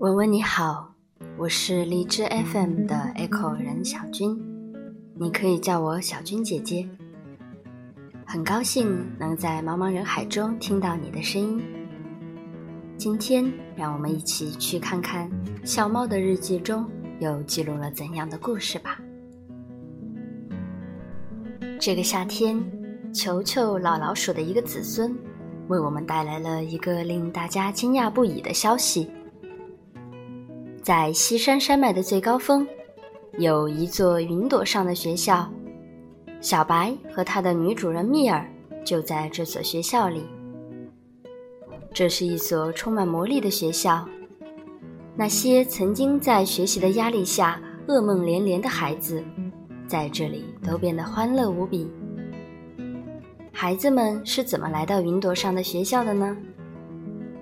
文文你好，我是荔枝 FM 的 Echo 任小军，你可以叫我小军姐姐。很高兴能在茫茫人海中听到你的声音。今天，让我们一起去看看小猫的日记中又记录了怎样的故事吧。这个夏天，球球老老鼠的一个子孙，为我们带来了一个令大家惊讶不已的消息。在西山山脉的最高峰，有一座云朵上的学校。小白和他的女主人蜜儿就在这所学校里。这是一所充满魔力的学校。那些曾经在学习的压力下噩梦连连的孩子，在这里都变得欢乐无比。孩子们是怎么来到云朵上的学校的呢？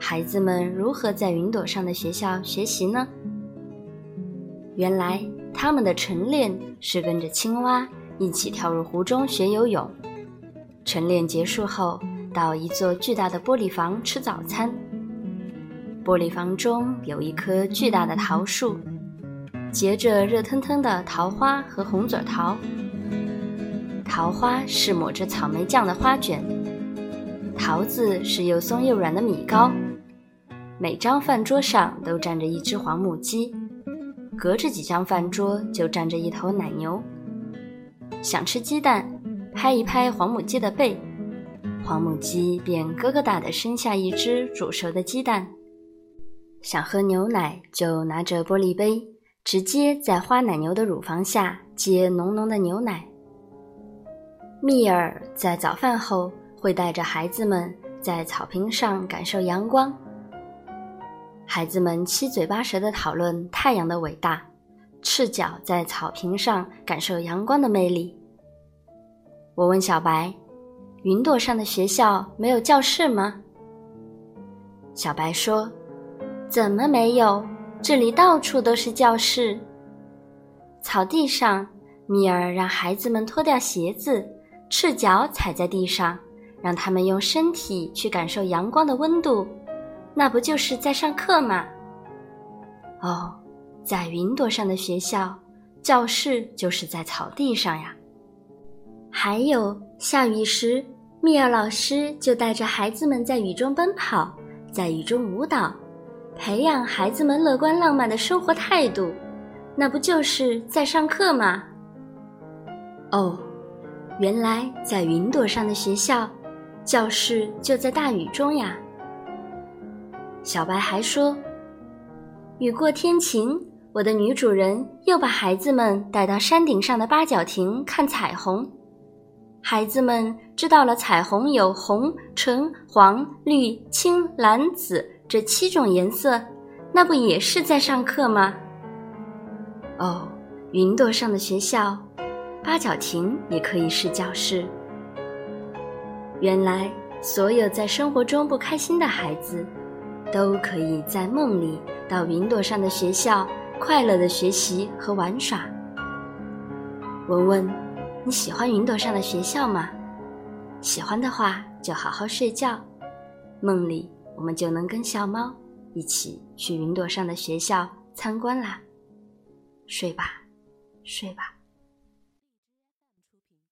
孩子们如何在云朵上的学校学习呢？原来他们的晨练是跟着青蛙一起跳入湖中学游泳。晨练结束后，到一座巨大的玻璃房吃早餐。玻璃房中有一棵巨大的桃树，结着热腾腾的桃花和红嘴桃。桃花是抹着草莓酱的花卷，桃子是又松又软的米糕。每张饭桌上都站着一只黄母鸡。隔着几张饭桌就站着一头奶牛。想吃鸡蛋，拍一拍黄母鸡的背，黄母鸡便咯咯哒的生下一只煮熟的鸡蛋。想喝牛奶，就拿着玻璃杯，直接在花奶牛的乳房下接浓浓的牛奶。蜜儿在早饭后会带着孩子们在草坪上感受阳光。孩子们七嘴八舌地讨论太阳的伟大，赤脚在草坪上感受阳光的魅力。我问小白：“云朵上的学校没有教室吗？”小白说：“怎么没有？这里到处都是教室。”草地上，米尔让孩子们脱掉鞋子，赤脚踩在地上，让他们用身体去感受阳光的温度。那不就是在上课吗？哦，在云朵上的学校，教室就是在草地上呀。还有下雨时，蜜儿老师就带着孩子们在雨中奔跑，在雨中舞蹈，培养孩子们乐观浪漫的生活态度。那不就是在上课吗？哦，原来在云朵上的学校，教室就在大雨中呀。小白还说：“雨过天晴，我的女主人又把孩子们带到山顶上的八角亭看彩虹。孩子们知道了彩虹有红、橙、黄、绿、青、蓝、紫这七种颜色，那不也是在上课吗？哦，云朵上的学校，八角亭也可以是教室。原来，所有在生活中不开心的孩子。”都可以在梦里到云朵上的学校，快乐的学习和玩耍。文文，你喜欢云朵上的学校吗？喜欢的话，就好好睡觉。梦里我们就能跟小猫一起去云朵上的学校参观啦。睡吧，睡吧。